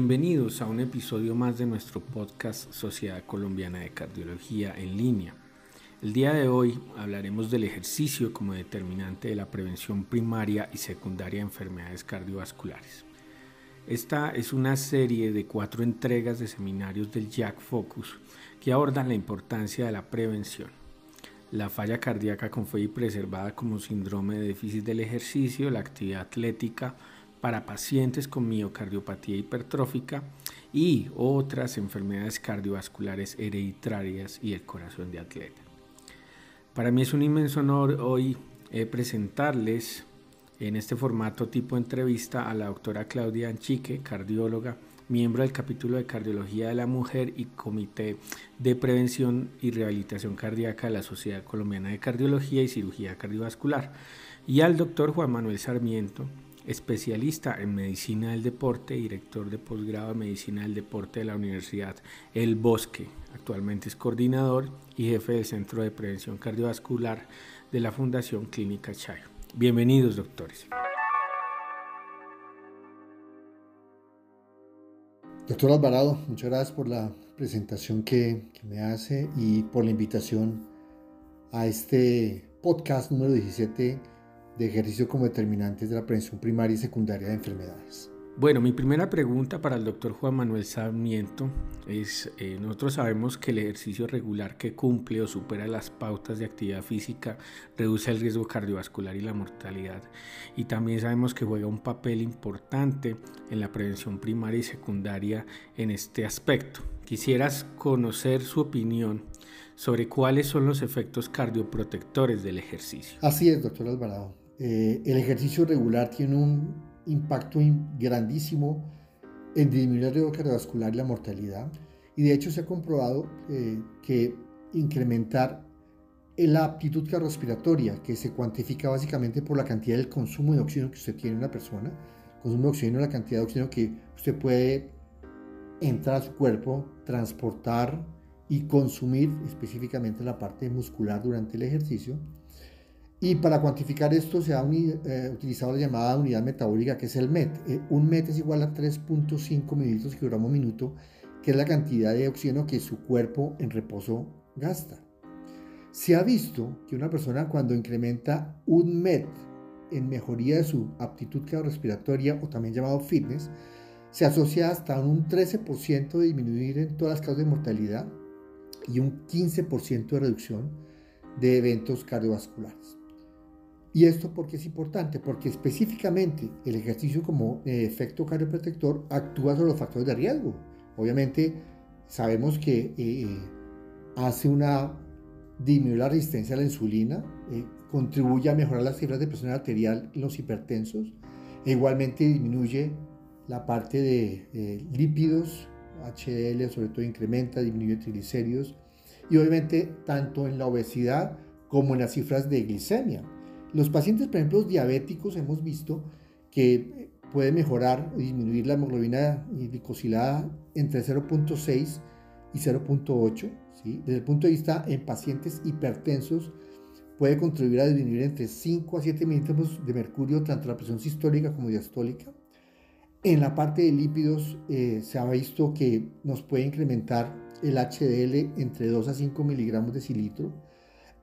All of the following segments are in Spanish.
Bienvenidos a un episodio más de nuestro podcast Sociedad Colombiana de Cardiología en línea. El día de hoy hablaremos del ejercicio como determinante de la prevención primaria y secundaria de enfermedades cardiovasculares. Esta es una serie de cuatro entregas de seminarios del Jack Focus que abordan la importancia de la prevención. La falla cardíaca con fe y preservada como síndrome de déficit del ejercicio, la actividad atlética, para pacientes con miocardiopatía hipertrófica y otras enfermedades cardiovasculares hereditarias y el corazón de atleta. Para mí es un inmenso honor hoy eh, presentarles en este formato tipo entrevista a la doctora Claudia Anchique, cardióloga, miembro del capítulo de cardiología de la mujer y comité de prevención y rehabilitación cardíaca de la Sociedad Colombiana de Cardiología y Cirugía Cardiovascular, y al doctor Juan Manuel Sarmiento, especialista en medicina del deporte, director de posgrado de medicina del deporte de la Universidad El Bosque. Actualmente es coordinador y jefe del Centro de Prevención Cardiovascular de la Fundación Clínica Chayo. Bienvenidos, doctores. Doctor Alvarado, muchas gracias por la presentación que, que, me hace y por la invitación a este podcast número 17 de ejercicio como determinantes de la prevención primaria y secundaria de enfermedades. Bueno, mi primera pregunta para el doctor Juan Manuel Sarmiento es, eh, nosotros sabemos que el ejercicio regular que cumple o supera las pautas de actividad física reduce el riesgo cardiovascular y la mortalidad. Y también sabemos que juega un papel importante en la prevención primaria y secundaria en este aspecto. Quisieras conocer su opinión sobre cuáles son los efectos cardioprotectores del ejercicio. Así es, doctor Alvarado. Eh, el ejercicio regular tiene un impacto grandísimo en disminuir el riesgo cardiovascular y la mortalidad. Y de hecho se ha comprobado eh, que incrementar la aptitud cardiorrespiratoria, que se cuantifica básicamente por la cantidad del consumo de oxígeno que usted tiene en una persona, consumo de oxígeno, la cantidad de oxígeno que usted puede entrar a su cuerpo, transportar y consumir específicamente la parte muscular durante el ejercicio, y para cuantificar esto se ha eh, utilizado la llamada unidad metabólica que es el MET. Eh, un MET es igual a 3.5 mililitros kilogramo minuto, que es la cantidad de oxígeno que su cuerpo en reposo gasta. Se ha visto que una persona cuando incrementa un MET en mejoría de su aptitud cardiorrespiratoria o también llamado fitness, se asocia hasta un 13% de disminuir en todas las causas de mortalidad y un 15% de reducción de eventos cardiovasculares. ¿Y esto por qué es importante? Porque específicamente el ejercicio como eh, efecto cardioprotector actúa sobre los factores de riesgo. Obviamente sabemos que eh, hace una disminuir la resistencia a la insulina, eh, contribuye a mejorar las cifras de presión arterial en los hipertensos, e igualmente disminuye la parte de lípidos, HDL sobre todo incrementa, disminuye triglicéridos y obviamente tanto en la obesidad como en las cifras de glicemia. Los pacientes, por ejemplo, diabéticos, hemos visto que puede mejorar disminuir la hemoglobina glicosilada entre 0.6 y 0.8. ¿sí? Desde el punto de vista en pacientes hipertensos, puede contribuir a disminuir entre 5 a 7 milímetros de mercurio, tanto la presión sistólica como diastólica. En la parte de lípidos eh, se ha visto que nos puede incrementar el HDL entre 2 a 5 miligramos de cilitro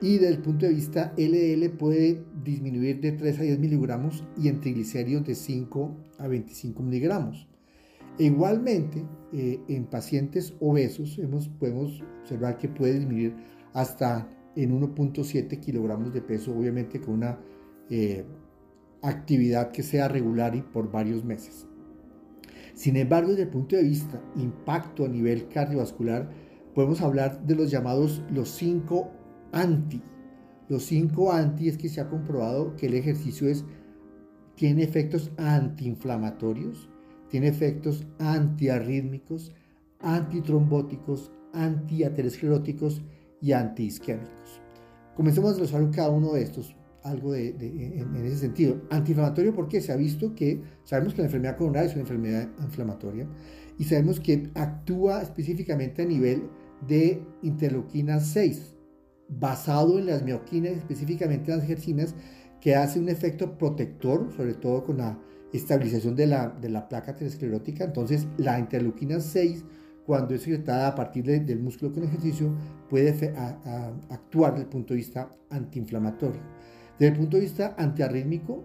y desde el punto de vista LDL puede disminuir de 3 a 10 miligramos y en triglicéridos de 5 a 25 miligramos. Igualmente, eh, en pacientes obesos hemos, podemos observar que puede disminuir hasta en 1.7 kilogramos de peso, obviamente con una eh, actividad que sea regular y por varios meses. Sin embargo, desde el punto de vista impacto a nivel cardiovascular, podemos hablar de los llamados los 5 anti. Los cinco anti es que se ha comprobado que el ejercicio es, tiene efectos antiinflamatorios, tiene efectos antiarrítmicos, antitrombóticos, antiateroscleróticos y antiisquémicos. Comencemos a desglosar cada uno de estos, algo de, en, ese sentido. Antiinflamatorio porque se ha visto que sabemos que la enfermedad coronaria es una enfermedad inflamatoria y sabemos que actúa específicamente a nivel de interleuquina 6, basado en las mioquinas, específicamente las gercinas, que hace un efecto protector, sobre todo con la estabilización de la, de la placa aterosclerótica. Entonces, la interleuquina 6, cuando es secretada a partir del músculo con ejercicio, puede actuar desde el punto de vista antiinflamatorio. Desde el punto de vista antiarrítmico,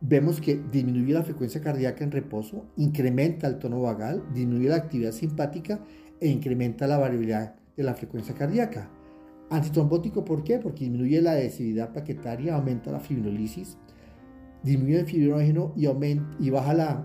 vemos que disminuye la frecuencia cardíaca en reposo, incrementa el tono vagal, disminuye la actividad simpática e incrementa la variabilidad de la frecuencia cardíaca. Antitrombótico, ¿por qué? Porque disminuye la adhesividad plaquetaria, aumenta la fibrinolisis, disminuye el fibrinógeno y, aumenta, y baja la,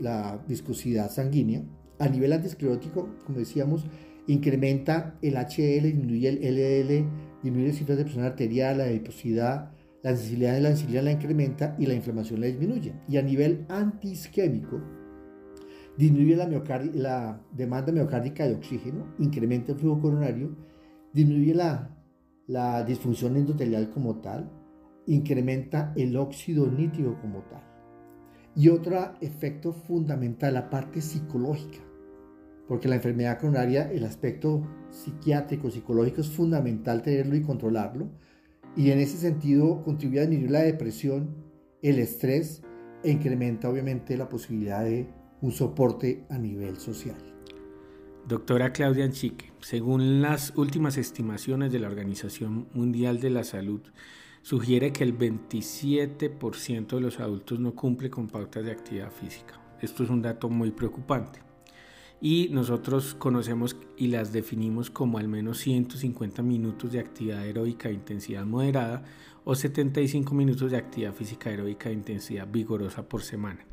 la, viscosidad sanguínea. A nivel antiesclerótico, como decíamos, incrementa el HL, disminuye el LDL, disminuye las cifras de presión arterial, la adiposidad, la sensibilidad de la insulina la incrementa y la inflamación la disminuye. Y a nivel antiisquémico, disminuye la, la demanda miocárdica de oxígeno, incrementa el flujo coronario, disminuye la, la disfunción endotelial como tal, incrementa el óxido nítrico como tal. Y otro efecto fundamental, la parte psicológica, porque la enfermedad coronaria, el aspecto psiquiátrico, psicológico es fundamental tenerlo y controlarlo, y en ese sentido contribuye a disminuir la depresión, el estrés e incrementa obviamente la posibilidad de un soporte a nivel social. Doctora Claudia Anchique, según las últimas estimaciones de la Organización Mundial de la Salud, sugiere que el 27% de los adultos no cumple con pautas de actividad física. Esto es un dato muy preocupante. Y nosotros conocemos y las definimos como al menos 150 minutos de actividad aeróbica de intensidad moderada o 75 minutos de actividad física aeróbica de intensidad vigorosa por semana.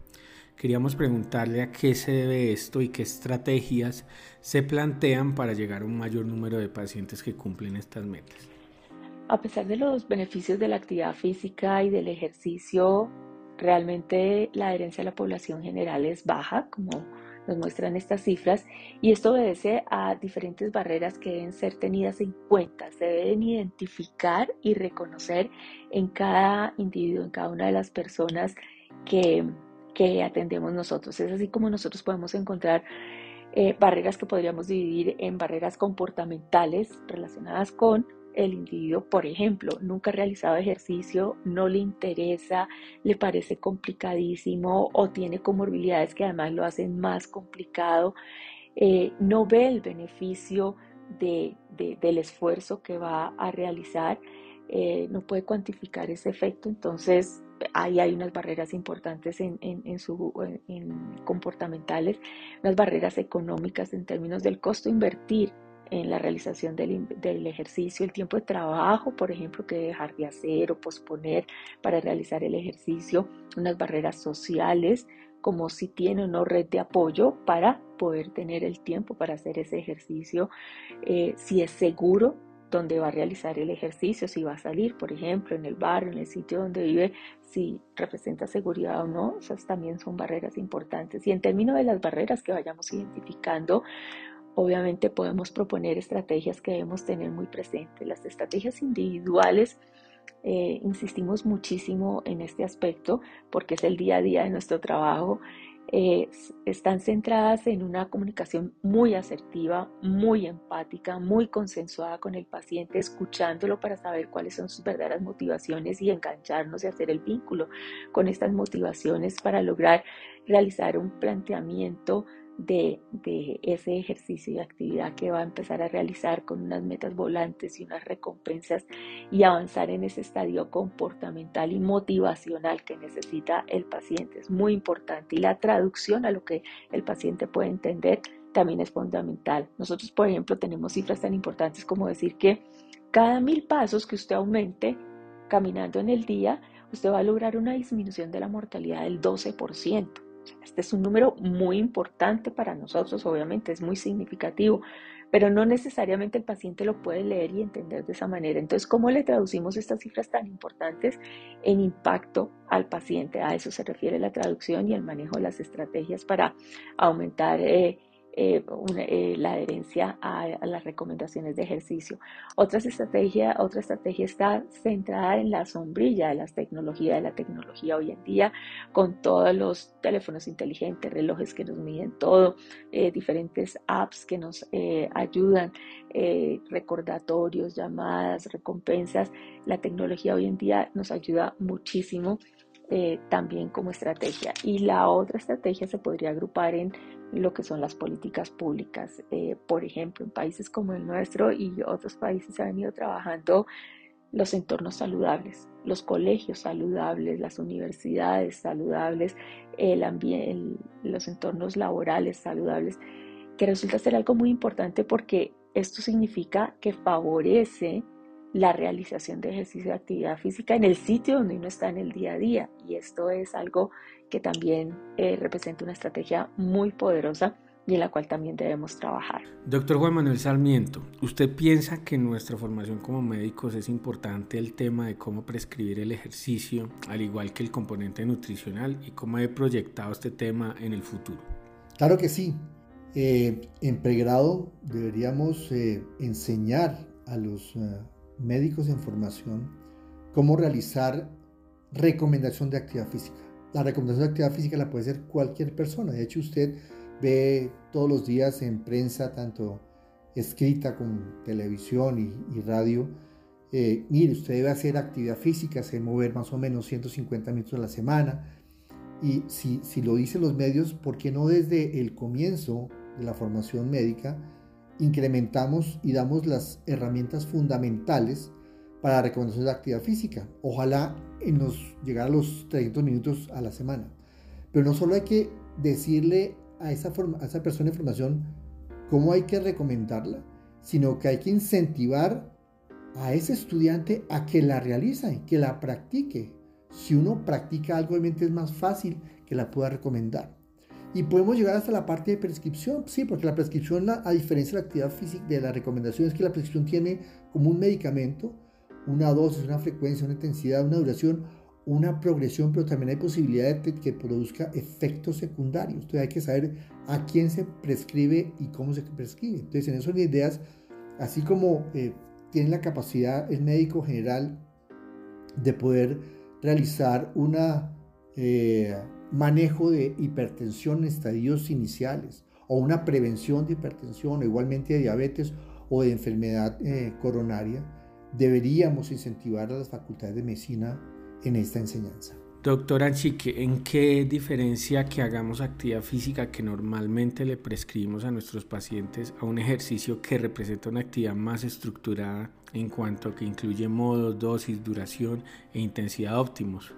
Queríamos preguntarle a qué se debe esto y qué estrategias se plantean para llegar a un mayor número de pacientes que cumplen estas metas. A pesar de los beneficios de la actividad física y del ejercicio, realmente la adherencia a la población general es baja, como nos muestran estas cifras, y esto obedece a diferentes barreras que deben ser tenidas en cuenta. Se deben identificar y reconocer en cada individuo, en cada una de las personas que que atendemos nosotros. Es así como nosotros podemos encontrar eh, barreras que podríamos dividir en barreras comportamentales relacionadas con el individuo, por ejemplo, nunca ha realizado ejercicio, no le interesa, le parece complicadísimo o tiene comorbilidades que además lo hacen más complicado, eh, no ve el beneficio de, del esfuerzo que va a realizar, eh, no puede cuantificar ese efecto, entonces ahí hay unas barreras importantes en, en, su, en comportamentales, unas barreras económicas en términos del costo invertir en la realización del, del, ejercicio, el tiempo de trabajo, por ejemplo, que dejar de hacer o posponer para realizar el ejercicio, unas barreras sociales, como si tiene o no red de apoyo para poder tener el tiempo para hacer ese ejercicio, eh, si es seguro donde va a realizar el ejercicio, si va a salir, por ejemplo, en el barrio, en el sitio donde vive, si representa seguridad o no, esas también son barreras importantes. Y en términos de las barreras que vayamos identificando, obviamente podemos proponer estrategias que debemos tener muy presentes. Las estrategias individuales, eh, insistimos muchísimo en este aspecto porque es el día a día de nuestro trabajo están centradas en una comunicación muy asertiva, muy empática, muy consensuada con el paciente, escuchándolo para saber cuáles son sus verdaderas motivaciones y engancharnos y hacer el vínculo con estas motivaciones para lograr realizar un planteamiento de, ese ejercicio y actividad que va a empezar a realizar con unas metas volantes y unas recompensas y avanzar en ese estadio comportamental y motivacional que necesita el paciente. Es muy importante y la traducción a lo que el paciente puede entender también es fundamental. Nosotros, por ejemplo, tenemos cifras tan importantes como decir que cada mil pasos que usted aumente caminando en el día, usted va a lograr una disminución de la mortalidad del 12%. Este es un número muy importante para nosotros, obviamente es muy significativo, pero no necesariamente el paciente lo puede leer y entender de esa manera. Entonces, ¿cómo le traducimos estas cifras tan importantes en impacto al paciente? A eso se refiere la traducción y el manejo de las estrategias para aumentar eh, eh, eh, la adherencia a, las recomendaciones de ejercicio. Otra estrategia, otra estrategia está centrada en la sombrilla de las tecnologías, de la tecnología hoy en día, con todos los teléfonos inteligentes, relojes que nos miden todo, eh, diferentes apps que nos ayudan, recordatorios, llamadas, recompensas. La tecnología hoy en día nos ayuda muchísimo. También como estrategia. Y la otra estrategia se podría agrupar en lo que son las políticas públicas. Eh, por ejemplo, en países como el nuestro y otros países se han venido trabajando los entornos saludables, los colegios saludables, las universidades saludables, el ambiente, los entornos laborales saludables, que resulta ser algo muy importante porque esto significa que favorece la realización de ejercicio de actividad física en el sitio donde uno está en el día a día. Y esto es algo que también eh, representa una estrategia muy poderosa y en la cual también debemos trabajar. Doctor Juan Manuel Sarmiento, ¿usted piensa que en nuestra formación como médicos es importante el tema de cómo prescribir el ejercicio, al igual que el componente nutricional, y cómo he proyectado este tema en el futuro? Claro que sí. Eh, en pregrado deberíamos eh, enseñar a los médicos en formación cómo realizar recomendación de actividad física. La recomendación de actividad física la puede hacer cualquier persona. De hecho, usted ve todos los días en prensa, tanto escrita como televisión y, radio, eh, mire, usted debe hacer actividad física, se mover más o menos 150 minutos a la semana. Y si, si lo dicen los medios, ¿por qué no desde el comienzo de la formación médica incrementamos y damos las herramientas fundamentales para la recomendación de actividad física. Ojalá en los, llegar a los 300 minutos a la semana. Pero no solo hay que decirle a esa, a esa persona de formación cómo hay que recomendarla, sino que hay que incentivar a ese estudiante a que la realice, que la practique. Si uno practica algo, obviamente es más fácil que la pueda recomendar. Y podemos llegar hasta la parte de prescripción, sí, porque la prescripción, a diferencia de la actividad física, de la recomendación, es que la prescripción tiene como un medicamento una dosis, una frecuencia, una intensidad, una duración, una progresión, pero también hay posibilidad de que produzca efectos secundarios. Entonces hay que saber a quién se prescribe y cómo se prescribe. Entonces en esas ideas, así como eh, tiene la capacidad el médico general de poder realizar una... Eh, manejo de hipertensión en estadios iniciales o una prevención de hipertensión o igualmente de diabetes o de enfermedad eh, coronaria, deberíamos incentivar a las facultades de medicina en esta enseñanza. Doctora Chique, ¿en qué diferencia que hagamos actividad física que normalmente le prescribimos a nuestros pacientes a un ejercicio que representa una actividad más estructurada en cuanto a que incluye modos, dosis, duración e intensidad óptimos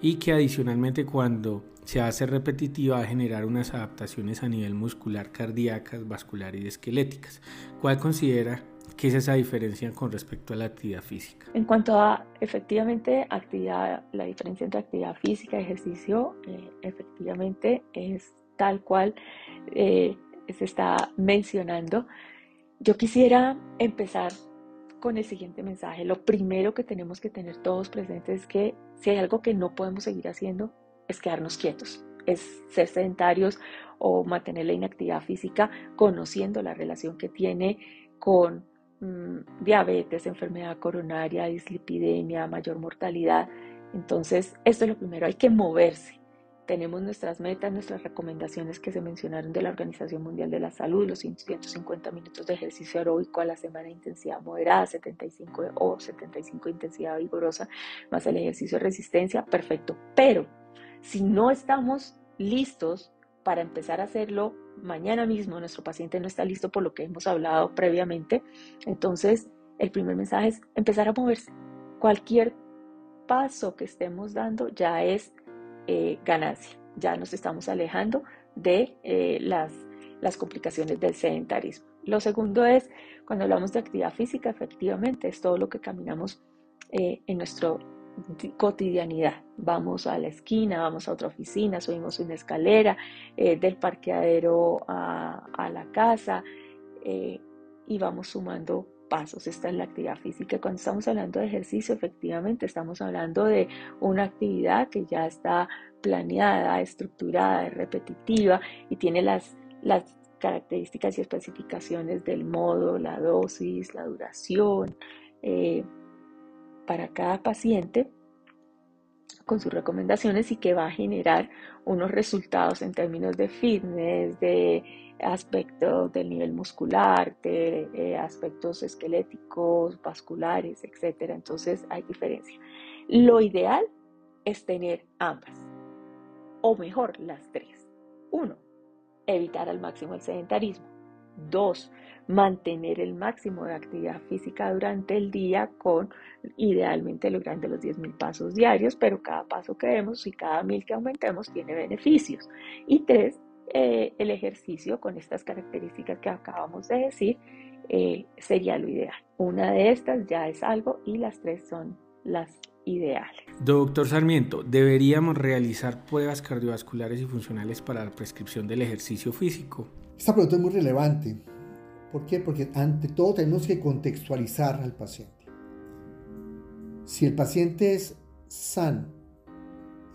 y que adicionalmente cuando se hace repetitiva va a generar unas adaptaciones a nivel muscular, cardíacas, vascular y esqueléticas? ¿Cuál considera ¿Qué es esa diferencia con respecto a la actividad física? En cuanto a efectivamente actividad, la diferencia entre actividad física y ejercicio, eh, efectivamente es tal cual eh, se está mencionando. Yo quisiera empezar con el siguiente mensaje. Lo primero que tenemos que tener todos presentes es que si hay algo que no podemos seguir haciendo es quedarnos quietos, es ser sedentarios o mantener la inactividad física conociendo la relación que tiene con Mm, diabetes, enfermedad coronaria, dislipidemia, mayor mortalidad. Entonces, esto es lo primero, hay que moverse. Tenemos nuestras metas, nuestras recomendaciones que se mencionaron de la Organización Mundial de la Salud, los 150 minutos de ejercicio aeróbico a la semana de intensidad moderada, 75 o 75 intensidad vigorosa, más el ejercicio de resistencia, perfecto. Pero si no estamos listos para empezar a hacerlo mañana mismo nuestro paciente no está listo por lo que hemos hablado previamente, entonces el primer mensaje es empezar a moverse. Cualquier paso que estemos dando ya es eh, ganancia, ya nos estamos alejando de eh, las, complicaciones del sedentarismo. Lo segundo es, cuando hablamos de actividad física, efectivamente es todo lo que caminamos eh, en nuestro cotidianidad. Vamos a la esquina, vamos a otra oficina, subimos una escalera eh, del parqueadero a, la casa eh, y vamos sumando pasos. Esta es la actividad física. Cuando estamos hablando de ejercicio, efectivamente estamos hablando de una actividad que ya está planeada, estructurada, repetitiva y tiene las, las características y especificaciones del modo, la dosis, la duración eh, para cada paciente con sus recomendaciones y que va a generar unos resultados en términos de fitness, de aspectos del nivel muscular, de eh, aspectos esqueléticos, vasculares, etc. Entonces hay diferencia. Lo ideal es tener ambas, o mejor, las tres. Uno, evitar al máximo el sedentarismo. Dos, mantener el máximo de actividad física durante el día con idealmente logrando los 10.000 pasos diarios, pero cada paso que demos y cada mil que aumentemos tiene beneficios. Y tres, eh, el ejercicio con estas características que acabamos de decir eh, sería lo ideal. Una de estas ya es algo y las tres son las ideales. Doctor Sarmiento, ¿deberíamos realizar pruebas cardiovasculares y funcionales para la prescripción del ejercicio físico? Esta pregunta es muy relevante. ¿Por qué? Porque ante todo tenemos que contextualizar al paciente. Si el paciente es sano,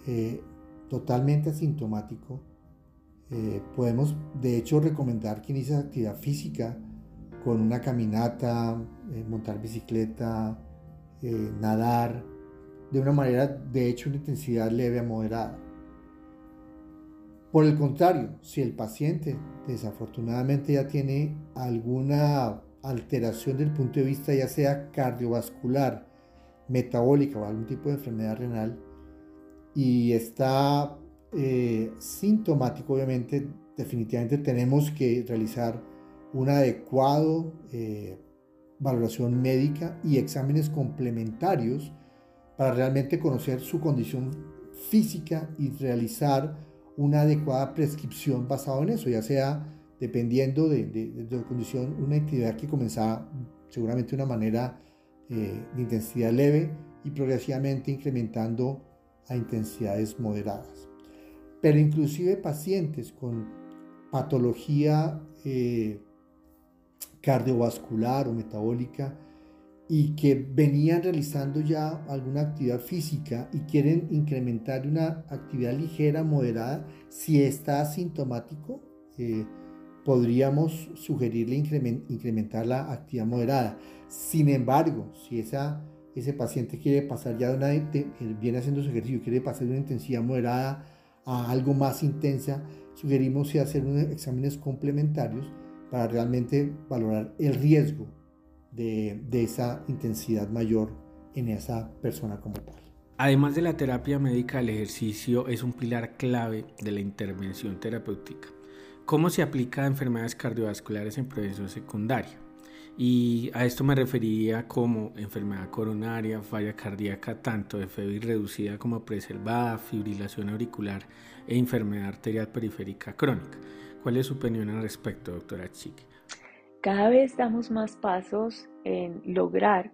eh, totalmente asintomático, eh, podemos de hecho recomendar que inicie actividad física con una caminata, eh, montar bicicleta, nadar, de una manera de hecho una intensidad leve a moderada. Por el contrario, si el paciente desafortunadamente ya tiene alguna alteración del punto de vista ya sea cardiovascular, metabólica o algún tipo de enfermedad renal y está eh, sintomático, obviamente, definitivamente tenemos que realizar una adecuada eh, valoración médica y exámenes complementarios para realmente conocer su condición física y realizar una adecuada prescripción basada en eso, ya sea dependiendo de, la condición, una actividad que comenzaba seguramente de una manera eh, de intensidad leve y progresivamente incrementando a intensidades moderadas. Pero inclusive pacientes con patología eh, cardiovascular o metabólica y que venían realizando ya alguna actividad física y quieren incrementar una actividad ligera, moderada, si está asintomático, eh, podríamos sugerirle incrementar la actividad moderada. Sin embargo, si ese paciente quiere pasar ya de una, eh, viene haciendo su ejercicio, quiere pasar de una intensidad moderada a algo más intensa, sugerimos hacer unos exámenes complementarios para realmente valorar el riesgo de, esa intensidad mayor en esa persona como tal. Además de la terapia médica, el ejercicio es un pilar clave de la intervención terapéutica. ¿Cómo se aplica a enfermedades cardiovasculares en prevención secundaria? Y a esto me referiría como enfermedad coronaria, falla cardíaca tanto de febril reducida como preservada, fibrilación auricular e enfermedad arterial periférica crónica. ¿Cuál es su opinión al respecto, doctora Chique? Cada vez damos más pasos en lograr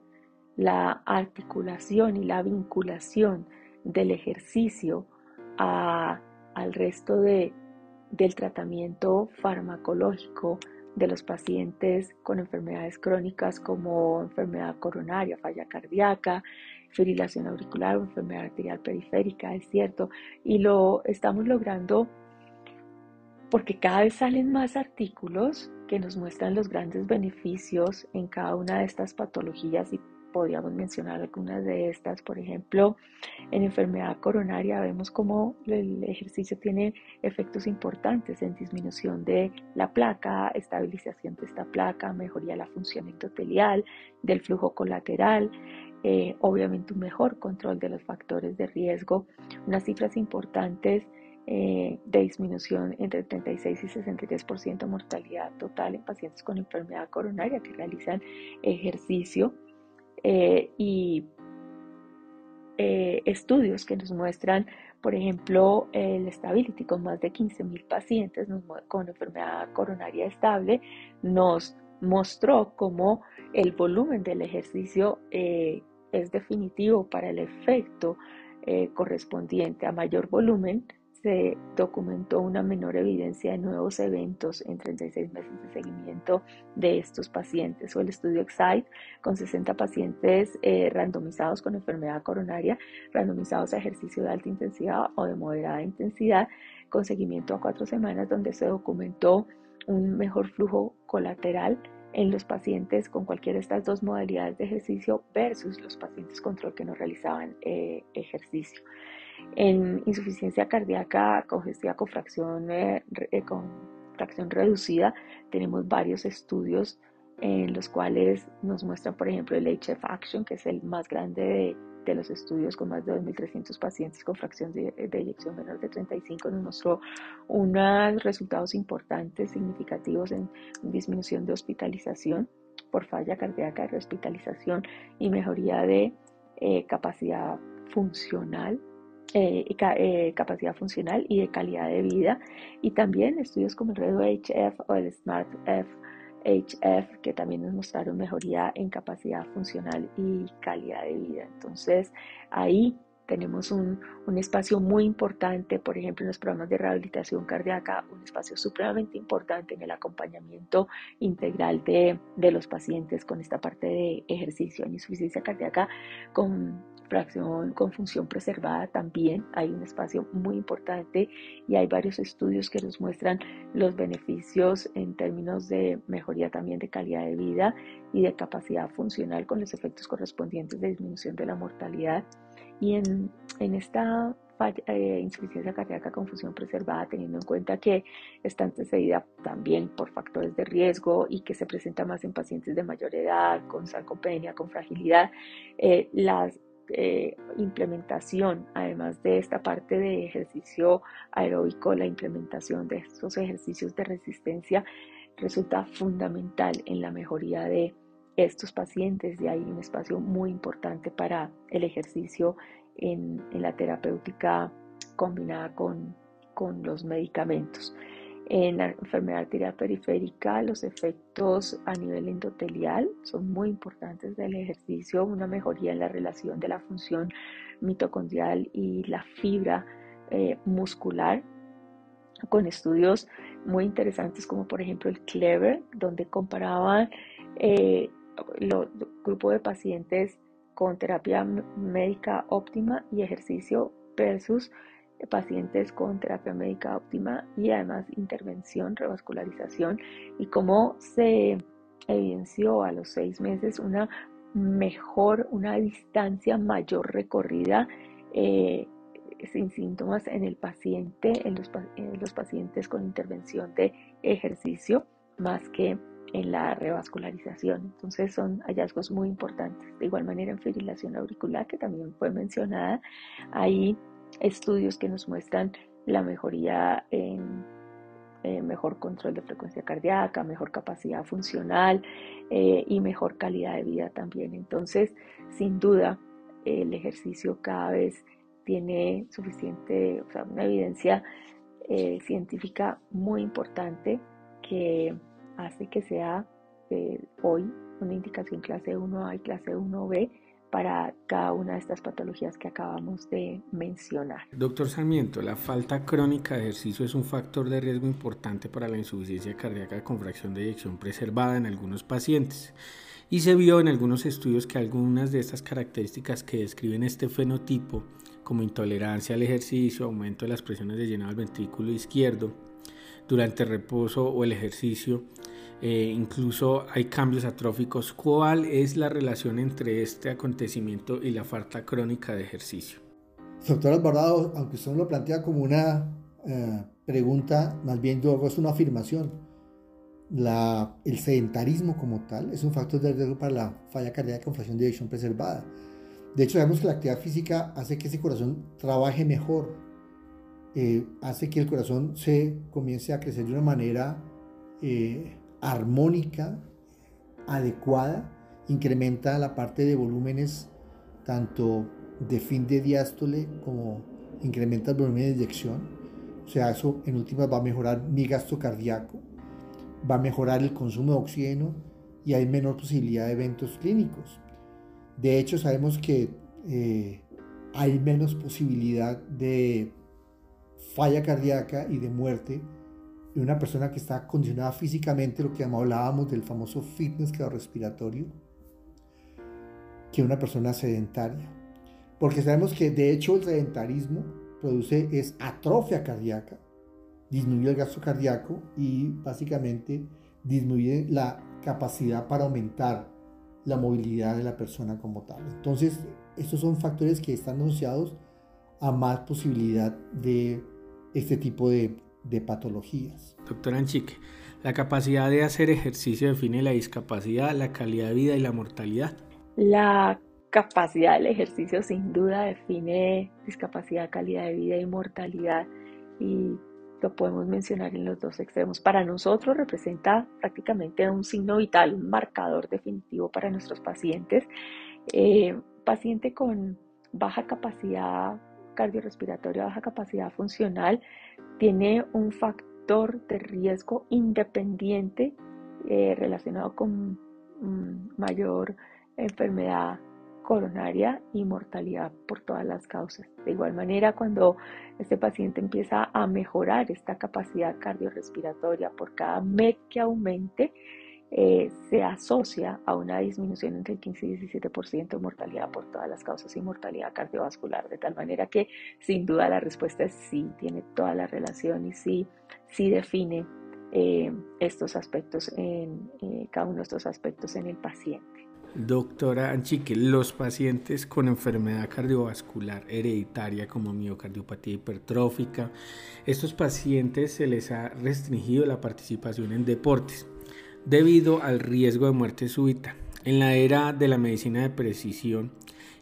la articulación y la vinculación del ejercicio al resto de, del tratamiento farmacológico de los pacientes con enfermedades crónicas como enfermedad coronaria, falla cardíaca, fibrilación auricular o enfermedad arterial periférica, es cierto, y lo estamos logrando porque cada vez salen más artículos que nos muestran los grandes beneficios en cada una de estas patologías y podríamos mencionar algunas de estas. Por ejemplo, en enfermedad coronaria vemos cómo el ejercicio tiene efectos importantes en disminución de la placa, estabilización de esta placa, mejoría de la función endotelial, del flujo colateral, eh, obviamente un mejor control de los factores de riesgo, unas cifras importantes eh, de disminución entre 36 y 63% mortalidad total en pacientes con enfermedad coronaria que realizan ejercicio eh, y eh, estudios que nos muestran, por ejemplo, el Stability con más de 15.000 pacientes con enfermedad coronaria estable, nos mostró cómo el volumen del ejercicio es definitivo para el efecto correspondiente a mayor volumen se documentó una menor evidencia de nuevos eventos en 36 meses de seguimiento de estos pacientes o el estudio EXCITE con 60 pacientes eh, randomizados con enfermedad coronaria, randomizados a ejercicio de alta intensidad o de moderada intensidad con seguimiento a cuatro semanas donde se documentó un mejor flujo colateral en los pacientes con cualquiera de estas dos modalidades de ejercicio versus los pacientes control que no realizaban eh, ejercicio. En insuficiencia cardíaca congestiva con fracción, eh, eh, con fracción reducida tenemos varios estudios en los cuales nos muestran, por ejemplo, el HF Action, que es el más grande de de los estudios con más de 2.300 pacientes con fracción de, eyección menor de 35 nos mostró unos resultados importantes, significativos en disminución de hospitalización por falla cardíaca, de hospitalización y mejoría de eh, capacidad funcional eh, eh, capacidad funcional y de calidad de vida y también estudios como el REDO HF o el SMART F HF que también nos mostraron mejoría en capacidad funcional y calidad de vida. Entonces ahí tenemos un, un, espacio muy importante, por ejemplo, en los programas de rehabilitación cardíaca, un espacio supremamente importante en el acompañamiento integral de, de los pacientes con esta parte de ejercicio en insuficiencia cardíaca con fracción con función preservada también hay un espacio muy importante y hay varios estudios que nos muestran los beneficios en términos de mejoría también de calidad de vida y de capacidad funcional con los efectos correspondientes de disminución de la mortalidad. Y en, en esta eh, insuficiencia cardíaca con función preservada, teniendo en cuenta que está antecedida también por factores de riesgo y que se presenta más en pacientes de mayor edad, con sarcopenia, con fragilidad, eh, las eh, implementación, además de esta parte de ejercicio aeróbico, la implementación de estos ejercicios de resistencia resulta fundamental en la mejoría de estos pacientes. De ahí un espacio muy importante para el ejercicio en, la terapéutica combinada con los medicamentos. En la enfermedad arterial periférica, los efectos a nivel endotelial son muy importantes del ejercicio, una mejoría en la relación de la función mitocondrial y la fibra eh, muscular, con estudios muy interesantes como por ejemplo el Clever, donde comparaban eh, los grupos de pacientes con terapia médica óptima y ejercicio versus pacientes con terapia médica óptima y además intervención, revascularización y cómo se evidenció a los seis meses una mejor, una distancia mayor recorrida eh, sin síntomas en el paciente, en los, en los pacientes con intervención de ejercicio, más que en la revascularización. Entonces son hallazgos muy importantes. De igual manera en fibrilación auricular, que también fue mencionada, ahí estudios que nos muestran la mejoría en mejor control de frecuencia cardíaca, mejor capacidad funcional eh, y mejor calidad de vida también. Entonces, sin duda, el ejercicio cada vez tiene suficiente, o sea, una evidencia eh, científica muy importante que hace que sea eh, hoy una indicación clase 1A y clase 1B para cada una de estas patologías que acabamos de mencionar. Doctor Sarmiento, la falta crónica de ejercicio es un factor de riesgo importante para la insuficiencia cardíaca con fracción de eyección preservada en algunos pacientes. Y se vio en algunos estudios que algunas de estas características que describen este fenotipo, como intolerancia al ejercicio, aumento de las presiones de llenado del ventrículo izquierdo durante el reposo o el ejercicio, eh, incluso hay cambios atróficos. ¿Cuál es la relación entre este acontecimiento y la falta crónica de ejercicio? Doctor Alvarado, aunque usted lo plantea como una eh, pregunta, más bien yo es una afirmación. La, el sedentarismo como tal es un factor de riesgo para la falla cardíaca con fracción de eyección preservada. De hecho, sabemos que la actividad física hace que ese corazón trabaje mejor, eh, hace que el corazón se comience a crecer de una manera armónica, adecuada, incrementa la parte de volúmenes tanto de fin de diástole como incrementa el volumen de eyección. O sea, eso en últimas va a mejorar mi gasto cardíaco, va a mejorar el consumo de oxígeno y hay menor posibilidad de eventos clínicos. De hecho, sabemos que eh, hay menos posibilidad de falla cardíaca y de muerte de una persona que está condicionada físicamente, lo que hablábamos del famoso fitness cardiorrespiratorio, que una persona sedentaria. Porque sabemos que de hecho el sedentarismo produce es atrofia cardíaca, disminuye el gasto cardíaco y básicamente disminuye la capacidad para aumentar la movilidad de la persona como tal. Entonces, estos son factores que están asociados a más posibilidad de este tipo de, de patologías. Doctor Anchique, la capacidad de hacer ejercicio define la discapacidad, la calidad de vida y la mortalidad. La capacidad del ejercicio sin duda define discapacidad, calidad de vida y mortalidad y lo podemos mencionar en los dos extremos. Para nosotros representa prácticamente un signo vital, un marcador definitivo para nuestros pacientes. Eh, paciente con baja capacidad cardiorrespiratoria, baja capacidad funcional, tiene un factor de riesgo independiente eh, relacionado con mm, mayor enfermedad coronaria y mortalidad por todas las causas. De igual manera, cuando este paciente empieza a mejorar esta capacidad cardiorrespiratoria por cada mes que aumente, eh, se asocia a una disminución entre el 15 y 17% de mortalidad por todas las causas y mortalidad cardiovascular. De tal manera que sin duda la respuesta es sí, tiene toda la relación y sí, sí define eh, estos aspectos en eh, cada uno de estos aspectos en el paciente. Doctora Anchique, los pacientes con enfermedad cardiovascular hereditaria como miocardiopatía hipertrófica, estos pacientes se les ha restringido la participación en deportes debido al riesgo de muerte súbita. En la era de la medicina de precisión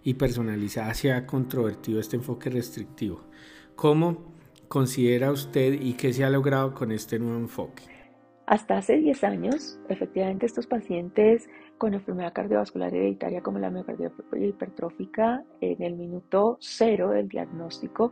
y personalizada se ha controvertido este enfoque restrictivo. ¿Cómo considera usted y qué se ha logrado con este nuevo enfoque? Hasta hace 10 años, efectivamente, estos pacientes con enfermedad cardiovascular hereditaria como la miocardia hipertrófica, en el minuto cero del diagnóstico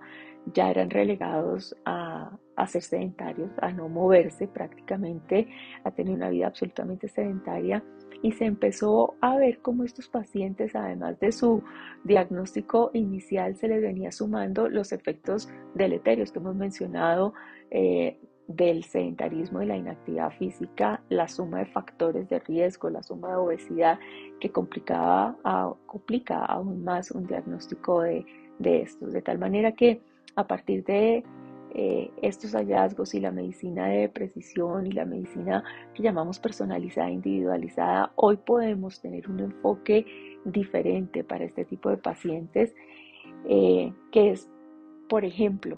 ya eran relegados a, a, ser sedentarios, a no moverse prácticamente, a tener una vida absolutamente sedentaria. Y se empezó a ver cómo estos pacientes, además de su diagnóstico inicial, se les venía sumando los efectos deleterios que hemos mencionado. Eh, del sedentarismo y la inactividad física, la suma de factores de riesgo, la suma de obesidad que complicaba, complica aún más un diagnóstico de, de, estos. De tal manera que a partir de eh, estos hallazgos y la medicina de precisión y la medicina que llamamos personalizada, individualizada, hoy podemos tener un enfoque diferente para este tipo de pacientes, eh, que es, por ejemplo,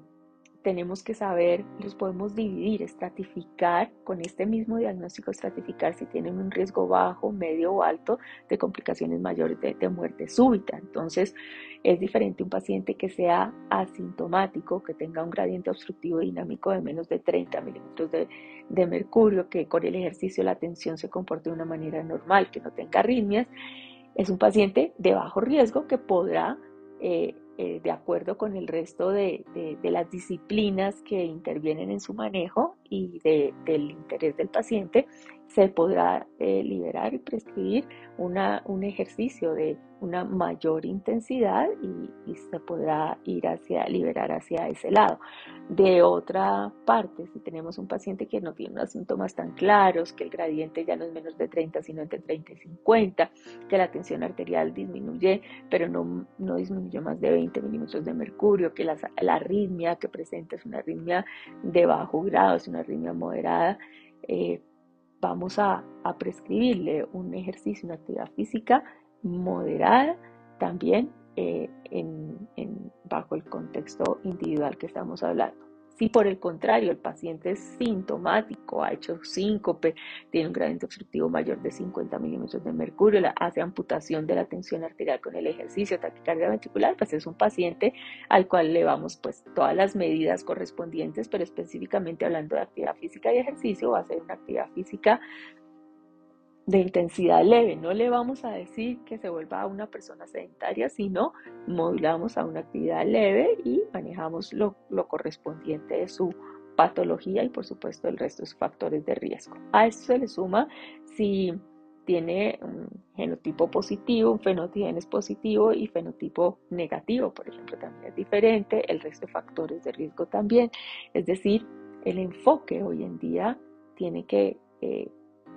tenemos que saber, los podemos dividir, estratificar, con este mismo diagnóstico estratificar si tienen un riesgo bajo, medio o alto de complicaciones mayores de, muerte súbita. Entonces, es diferente un paciente que sea asintomático, que tenga un gradiente obstructivo dinámico de menos de 30 milímetros de, mercurio, que con el ejercicio la tensión se comporte de una manera normal, que no tenga arritmias. Es un paciente de bajo riesgo que podrá eh, eh, de acuerdo con el resto de, las disciplinas que intervienen en su manejo y del interés del paciente, se podrá eh, liberar y prescribir una, un ejercicio de una mayor intensidad y, se podrá ir hacia, liberar hacia ese lado. De otra parte, si tenemos un paciente que no tiene unos síntomas tan claros, que el gradiente ya no es menos de 30, sino entre 30 y 50, que la tensión arterial disminuye, pero no, no disminuyó más de 20 milímetros de mercurio, que la, arritmia que presenta es una arritmia de bajo grado, es una arritmia moderada, eh, vamos a, prescribirle un ejercicio, una actividad física moderada, también eh, bajo el contexto individual que estamos hablando. Si por el contrario el paciente es sintomático, ha hecho síncope, tiene un gradiente obstructivo mayor de 50 milímetros de mercurio, hace amputación de la tensión arterial con el ejercicio, taquicardia ventricular, pues es un paciente al cual le vamos pues todas las medidas correspondientes, pero específicamente hablando de actividad física y ejercicio, va a ser una actividad física de intensidad leve. No le vamos a decir que se vuelva a una persona sedentaria, sino modulamos a una actividad leve y manejamos lo, correspondiente de su patología y por supuesto el resto de sus factores de riesgo. A eso se le suma si tiene un genotipo positivo, un fenotipo positivo y fenotipo negativo, por ejemplo, también es diferente, el resto de factores de riesgo también. Es decir, el enfoque hoy en día tiene que eh,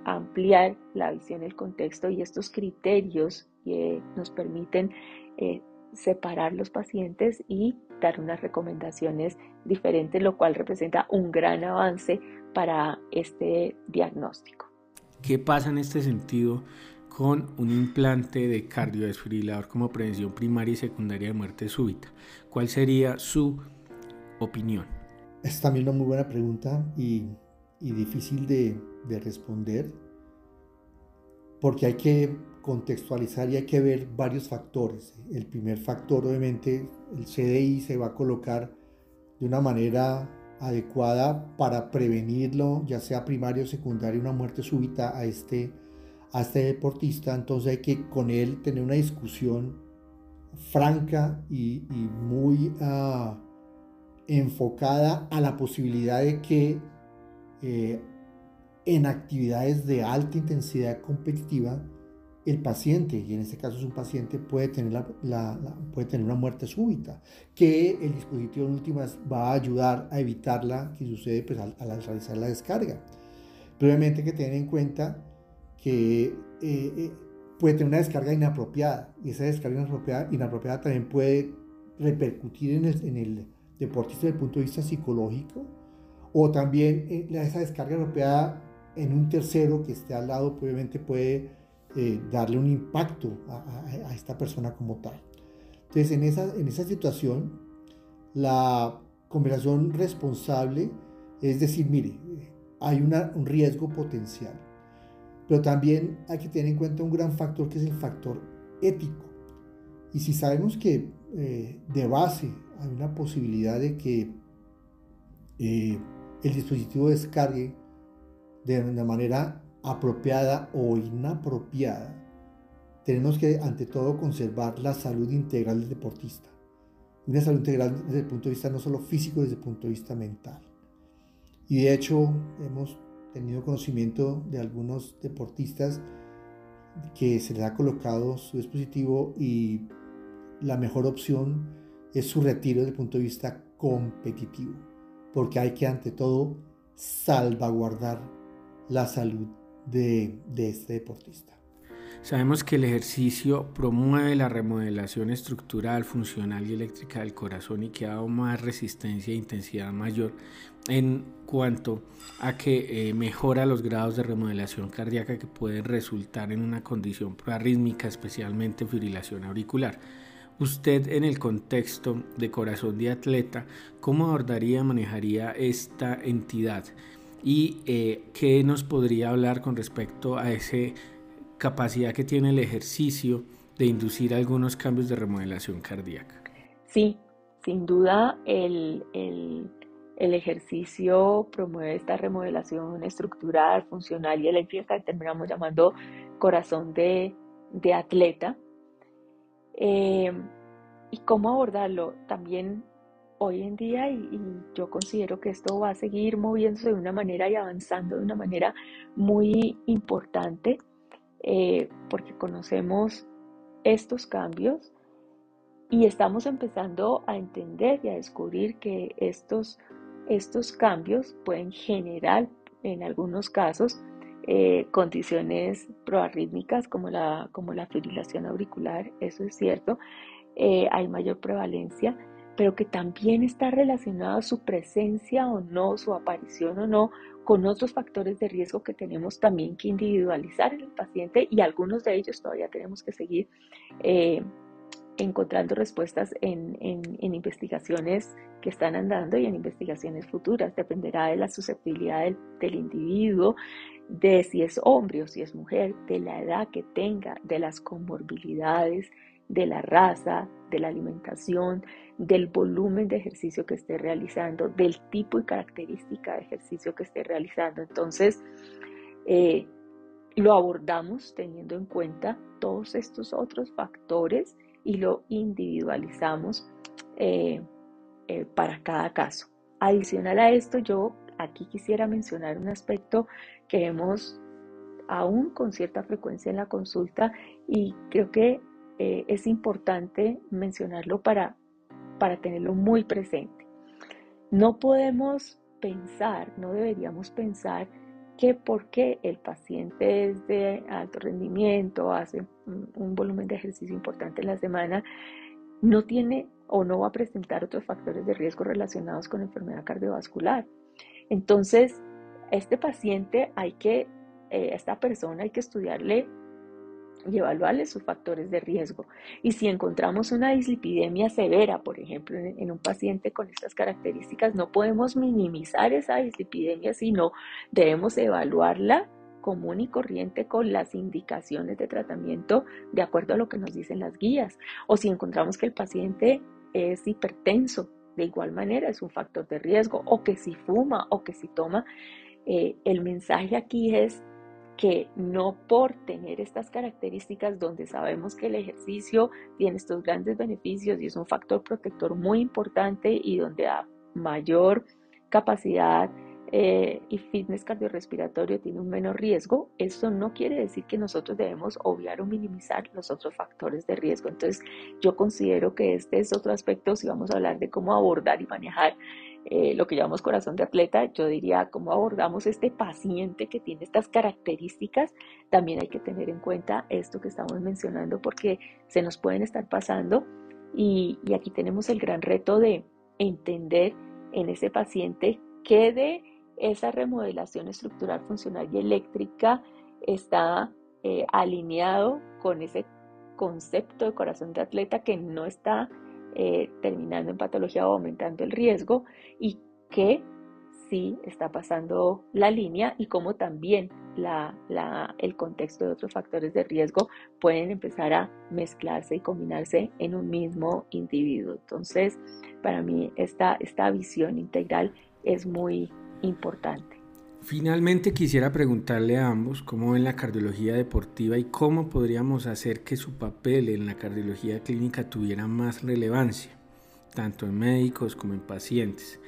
ampliar la visión, el contexto y estos criterios que nos permiten eh, separar los pacientes y dar unas recomendaciones diferentes, lo cual representa un gran avance para este diagnóstico. ¿Qué pasa en este sentido con un implante de cardiodesfibrilador como prevención primaria y secundaria de muerte súbita? ¿Cuál sería su opinión? Es también una muy buena pregunta y, difícil de, de responder porque hay que contextualizar y hay que ver varios factores. El primer factor, obviamente, el CDI se va a colocar de una manera adecuada para prevenirlo, ya sea primario o secundario, una muerte súbita a este, a este deportista. Entonces hay que con él tener una discusión franca y, muy ah, enfocada a la posibilidad de que eh, en actividades de alta intensidad competitiva, el paciente, y en este caso es un paciente, puede tener, la, puede tener una muerte súbita, que el dispositivo en últimas va a ayudar a evitarla que sucede pues, al, realizar la descarga. Previamente hay que tener en cuenta que eh, eh, puede tener una descarga inapropiada, y esa descarga inapropiada, inapropiada también puede repercutir en el, en el deportista desde el punto de vista psicológico, o también eh, esa descarga inapropiada en un tercero que esté al lado, obviamente puede eh, darle un impacto a, esta persona como tal. Entonces, en esa, en esa situación, la conversación responsable es decir, mire, hay un riesgo potencial, pero también hay que tener en cuenta un gran factor que es el factor ético. Y si sabemos que eh, de base hay una posibilidad de que eh, el dispositivo descargue de una manera apropiada o inapropiada, tenemos que ante todo conservar la salud integral del deportista. Una salud integral desde el punto de vista no solo físico, desde el punto de vista mental. Y de hecho hemos tenido conocimiento de algunos deportistas que se les ha colocado su dispositivo y la mejor opción es su retiro desde el punto de vista competitivo, porque hay que ante todo salvaguardar la salud de, este deportista. Sabemos que el ejercicio promueve la remodelación estructural, funcional y eléctrica del corazón y que ha más resistencia e intensidad mayor en cuanto a que eh, mejora los grados de remodelación cardíaca que pueden resultar en una condición proarrítmica, especialmente fibrilación auricular. Usted en el contexto de corazón de atleta, ¿cómo abordaría, manejaría esta entidad? Y eh, qué nos podría hablar con respecto a esa capacidad que tiene el ejercicio de inducir algunos cambios de remodelación cardíaca. Sí, sin duda el, el, ejercicio promueve esta remodelación estructural, funcional y eléctrica que terminamos llamando corazón de, de atleta. Eh, ¿Y cómo abordarlo? También hoy en día y, yo considero que esto va a seguir moviéndose de una manera y avanzando de una manera muy importante eh, porque conocemos estos cambios y estamos empezando a entender y a descubrir que estos, estos cambios pueden generar en algunos casos eh, condiciones proarrítmicas como la, como la fibrilación auricular, eso es cierto, eh, hay mayor prevalencia pero que también está relacionado su presencia o no, su aparición o no, con otros factores de riesgo que tenemos también que individualizar en el paciente y algunos de ellos todavía tenemos que seguir eh, encontrando respuestas en, investigaciones que están andando y en investigaciones futuras. Dependerá de la susceptibilidad del, del individuo, de si es hombre o si es mujer, de la edad que tenga, de las comorbilidades, de la raza, de la alimentación, del volumen de ejercicio que esté realizando, del tipo y característica de ejercicio que esté realizando. Entonces, eh, lo abordamos teniendo en cuenta todos estos otros factores y lo individualizamos eh, eh, para cada caso. Adicional a esto, yo aquí quisiera mencionar un aspecto que vemos aún con cierta frecuencia en la consulta y creo que es importante mencionarlo para para tenerlo muy presente. No podemos pensar, no deberíamos pensar que porque el paciente es de alto rendimiento, hace un volumen de ejercicio importante en la semana, no tiene o no va a presentar otros factores de riesgo relacionados con enfermedad cardiovascular. Entonces, este paciente hay que, eh, esta persona hay que estudiarle y evaluarle sus factores de riesgo. Y si encontramos una dislipidemia severa, por ejemplo, en, un paciente con estas características, no podemos minimizar esa dislipidemia, sino debemos evaluarla común y corriente con las indicaciones de tratamiento de acuerdo a lo que nos dicen las guías. O si encontramos que el paciente es hipertenso, de igual manera es un factor de riesgo, o que si fuma o que si toma, eh, el mensaje aquí es que no por tener estas características donde sabemos que el ejercicio tiene estos grandes beneficios y es un factor protector muy importante y donde da mayor capacidad eh, y fitness cardiorrespiratorio tiene un menor riesgo, eso no quiere decir que nosotros debemos obviar o minimizar los otros factores de riesgo. Entonces, yo considero que este es otro aspecto, si vamos a hablar de cómo abordar y manejar eh, lo que llamamos corazón de atleta, yo diría cómo abordamos este paciente que tiene estas características, también hay que tener en cuenta esto que estamos mencionando porque se nos pueden estar pasando y, aquí tenemos el gran reto de entender en ese paciente qué de esa remodelación estructural, funcional y eléctrica está eh, alineado con ese concepto de corazón de atleta que no está eh, terminando en patología o aumentando el riesgo y que sí está pasando la línea y cómo también el contexto de otros factores de riesgo pueden empezar a mezclarse y combinarse en un mismo individuo. Entonces, para mí esta, esta visión integral es muy importante. Finalmente quisiera preguntarle a ambos cómo ven la cardiología deportiva y cómo podríamos hacer que su papel en la cardiología clínica tuviera más relevancia, tanto en médicos como en pacientes.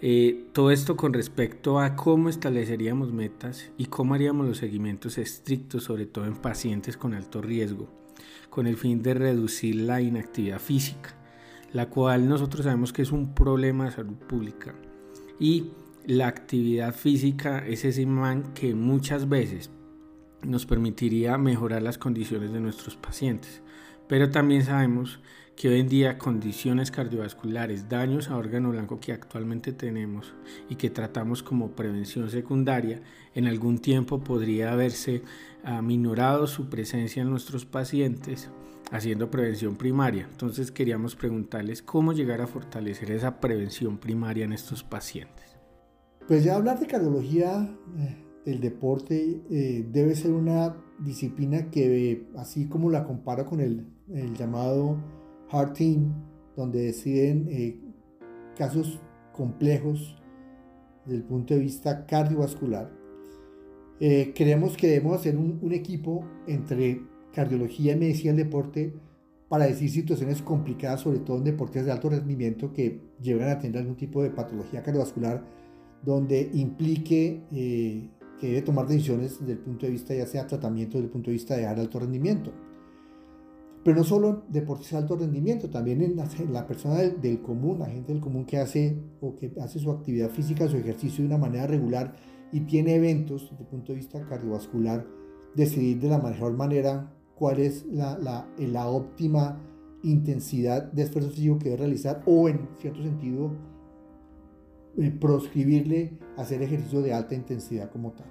Eh, todo esto con respecto a cómo estableceríamos metas y cómo haríamos los seguimientos estrictos, sobre todo en pacientes con alto riesgo, con el fin de reducir la inactividad física, la cual nosotros sabemos que es un problema de salud pública. Y la actividad física es ese imán que muchas veces nos permitiría mejorar las condiciones de nuestros pacientes. Pero también sabemos que hoy en día condiciones cardiovasculares, daños a órgano blanco que actualmente tenemos y que tratamos como prevención secundaria, en algún tiempo podría haberse aminorado su presencia en nuestros pacientes haciendo prevención primaria. Entonces queríamos preguntarles cómo llegar a fortalecer esa prevención primaria en estos pacientes. Pues ya hablar de cardiología eh, del deporte eh, debe ser una disciplina que, así como la comparo con el, llamado Heart Team, donde deciden eh, casos complejos desde el punto de vista cardiovascular, creemos que debemos hacer un, un equipo entre cardiología y medicina del deporte para decir situaciones complicadas, sobre todo en deportes de alto rendimiento que llevan a tener algún tipo de patología cardiovascular donde implique eh, que debe tomar decisiones desde el punto de vista ya sea tratamiento desde el punto de vista de alto rendimiento. Pero no solo deportes de alto rendimiento, también en la, persona del, común, la gente del común que hace o que hace su actividad física, su ejercicio de una manera regular y tiene eventos desde el punto de vista cardiovascular, decidir de la mejor manera cuál es la, la, la óptima intensidad de esfuerzo físico que debe realizar o en cierto sentido eh, proscribirle hacer ejercicio de alta intensidad como tal.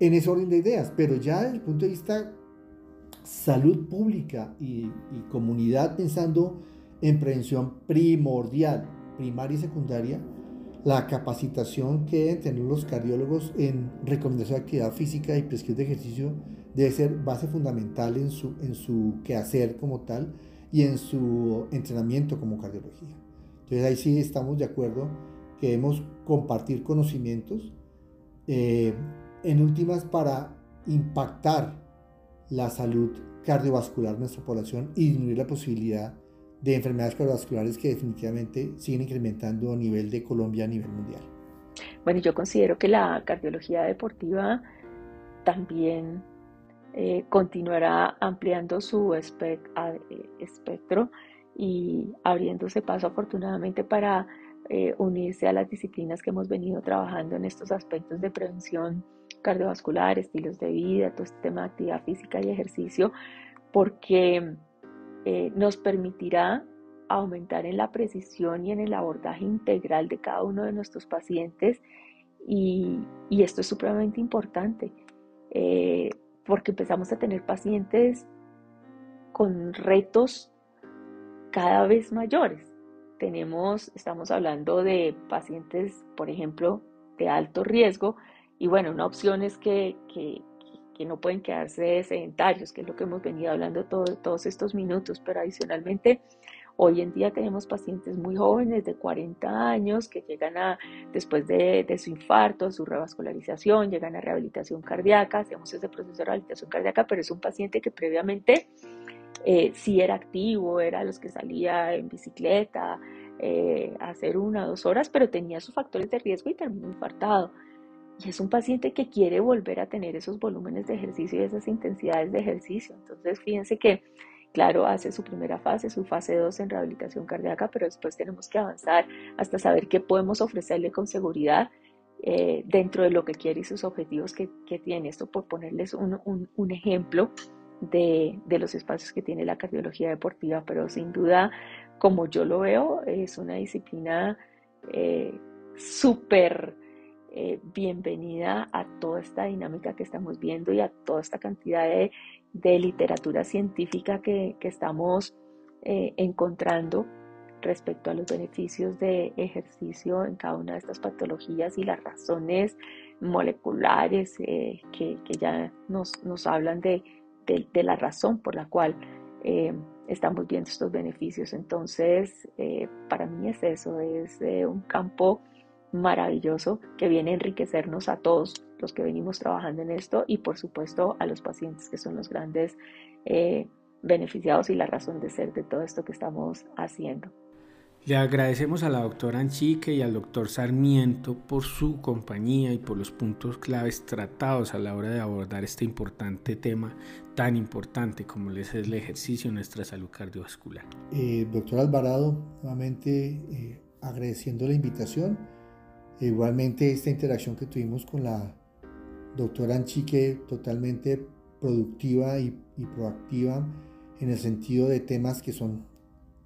En ese orden de ideas, pero ya desde el punto de vista salud pública y, y comunidad pensando en prevención primordial, primaria y secundaria, la capacitación que deben tener los cardiólogos en recomendación de actividad física y prescripción de ejercicio debe ser base fundamental en su, en su quehacer como tal y en su entrenamiento como cardiología. Entonces ahí sí estamos de acuerdo queremos compartir conocimientos, eh, en últimas para impactar la salud cardiovascular de nuestra población y disminuir la posibilidad de enfermedades cardiovasculares que definitivamente siguen incrementando a nivel de Colombia, a nivel mundial. Bueno, yo considero que la cardiología deportiva también eh, continuará ampliando su eh, espectro y abriéndose paso afortunadamente para eh, unirse a las disciplinas que hemos venido trabajando en estos aspectos de prevención cardiovascular, estilos de vida, todo este tema de actividad física y ejercicio, porque eh, nos permitirá aumentar en la precisión y en el abordaje integral de cada uno de nuestros pacientes y, esto es supremamente importante eh, porque empezamos a tener pacientes con retos cada vez mayores. Tenemos, estamos hablando de pacientes, por ejemplo, de alto riesgo y bueno, una opción es que, que, que no pueden quedarse sedentarios, que es lo que hemos venido hablando todos estos minutos, pero adicionalmente Hoy en día tenemos pacientes muy jóvenes de 40 años que llegan a, después de, su infarto, su revascularización, llegan a rehabilitación cardíaca, hacemos ese proceso de rehabilitación cardíaca, pero es un paciente que previamente eh, sí era activo, era los que salía en bicicleta eh, a hacer una o dos horas, pero tenía sus factores de riesgo y terminó infartado. Y es un paciente que quiere volver a tener esos volúmenes de ejercicio y esas intensidades de ejercicio. Entonces, fíjense que Claro, hace su primera fase, su fase 2 en rehabilitación cardíaca, pero después tenemos que avanzar hasta saber qué podemos ofrecerle con seguridad eh, dentro de lo que quiere y sus objetivos que, tiene. Esto por ponerles un, ejemplo de, los espacios que tiene la cardiología deportiva, pero sin duda, como yo lo veo, es una disciplina eh, súper eh, bienvenida a toda esta dinámica que estamos viendo y a toda esta cantidad de de literatura científica que, estamos eh, encontrando respecto a los beneficios de ejercicio en cada una de estas patologías y las razones moleculares eh, que, ya nos, hablan de, la razón por la cual eh, estamos viendo estos beneficios. Entonces, para mí es eso, es un campo maravilloso que viene a enriquecernos a todos los que venimos trabajando en esto y por supuesto a los pacientes que son los grandes eh, beneficiados y la razón de ser de todo esto que estamos haciendo. Le agradecemos a la doctora Anchique y al doctor Sarmiento por su compañía y por los puntos claves tratados a la hora de abordar este importante tema tan importante como es el ejercicio en nuestra salud cardiovascular. Eh, doctor Alvarado, nuevamente eh, agradeciendo la invitación Igualmente esta interacción que tuvimos con la doctora Anchique, totalmente productiva y, proactiva en el sentido de temas que son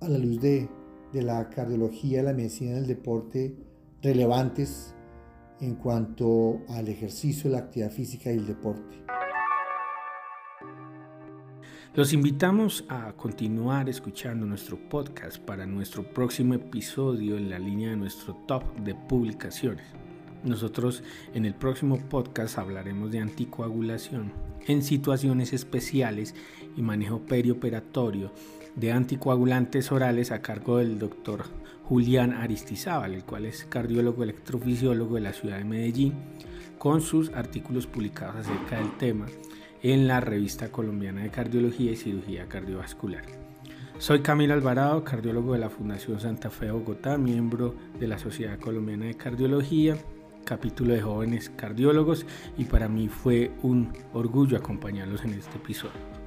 a la luz de, de la cardiología, la medicina del deporte, relevantes en cuanto al ejercicio, la actividad física y el deporte. Los invitamos a continuar escuchando nuestro podcast para nuestro próximo episodio en la línea de nuestro top de publicaciones. Nosotros en el próximo podcast hablaremos de anticoagulación en situaciones especiales y manejo perioperatorio de anticoagulantes orales a cargo del doctor Julián Aristizábal, el cual es cardiólogo electrofisiólogo de la ciudad de Medellín, con sus artículos publicados acerca del tema en la revista colombiana de cardiología y cirugía cardiovascular. Soy Camilo Alvarado, cardiólogo de la Fundación Santa Fe Bogotá, miembro de la Sociedad Colombiana de Cardiología, capítulo de jóvenes cardiólogos y para mí fue un orgullo acompañarlos en este episodio.